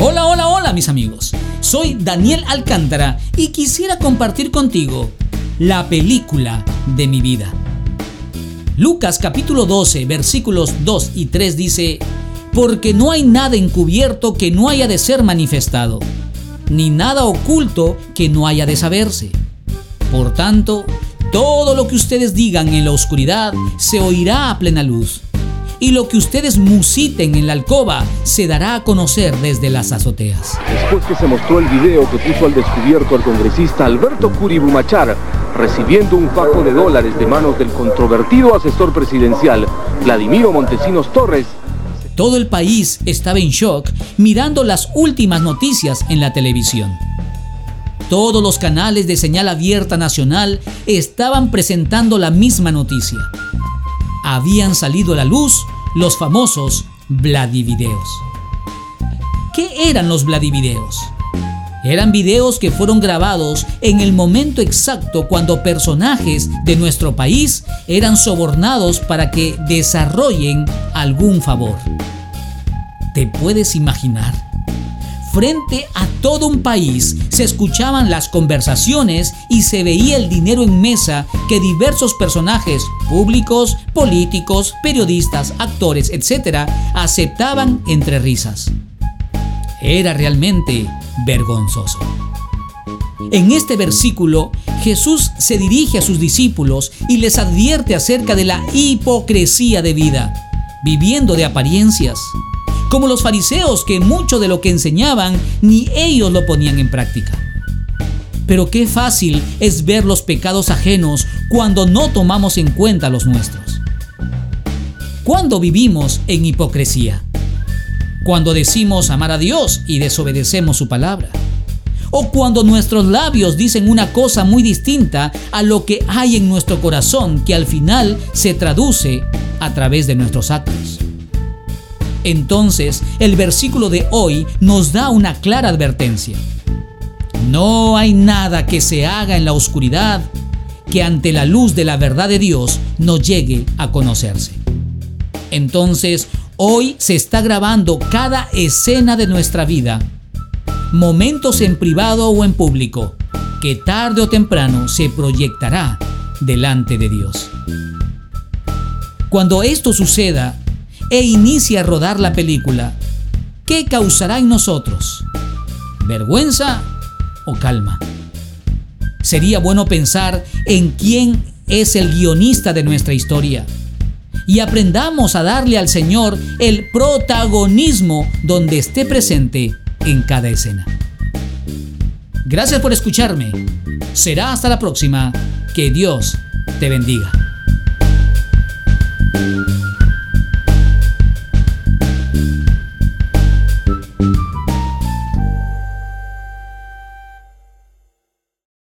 Hola, hola, hola mis amigos. Soy Daniel Alcántara y quisiera compartir contigo la película de mi vida. Lucas capítulo 12 versículos 2 y 3 dice, porque no hay nada encubierto que no haya de ser manifestado, ni nada oculto que no haya de saberse. Por tanto, todo lo que ustedes digan en la oscuridad se oirá a plena luz y lo que ustedes musiten en la alcoba se dará a conocer desde las azoteas. Después que se mostró el video que puso al descubierto al congresista Alberto Curibumachar recibiendo un fajo de dólares de manos del controvertido asesor presidencial Vladimiro Montesinos Torres, todo el país estaba en shock mirando las últimas noticias en la televisión. Todos los canales de señal abierta nacional estaban presentando la misma noticia habían salido a la luz los famosos Vladivideos. ¿Qué eran los Vladivideos? Eran videos que fueron grabados en el momento exacto cuando personajes de nuestro país eran sobornados para que desarrollen algún favor. ¿Te puedes imaginar? Frente a todo un país se escuchaban las conversaciones y se veía el dinero en mesa que diversos personajes públicos, políticos, periodistas, actores, etc., aceptaban entre risas. Era realmente vergonzoso. En este versículo, Jesús se dirige a sus discípulos y les advierte acerca de la hipocresía de vida, viviendo de apariencias, como los fariseos que mucho de lo que enseñaban ni ellos lo ponían en práctica. Pero qué fácil es ver los pecados ajenos cuando no tomamos en cuenta los nuestros. Cuando vivimos en hipocresía? Cuando decimos amar a Dios y desobedecemos su palabra. O cuando nuestros labios dicen una cosa muy distinta a lo que hay en nuestro corazón que al final se traduce a través de nuestros actos. Entonces, el versículo de hoy nos da una clara advertencia. No hay nada que se haga en la oscuridad que ante la luz de la verdad de Dios no llegue a conocerse. Entonces, hoy se está grabando cada escena de nuestra vida, momentos en privado o en público, que tarde o temprano se proyectará delante de Dios. Cuando esto suceda, e inicia a rodar la película, ¿qué causará en nosotros? ¿Vergüenza o calma? Sería bueno pensar en quién es el guionista de nuestra historia y aprendamos a darle al Señor el protagonismo donde esté presente en cada escena. Gracias por escucharme. Será hasta la próxima. Que Dios te bendiga.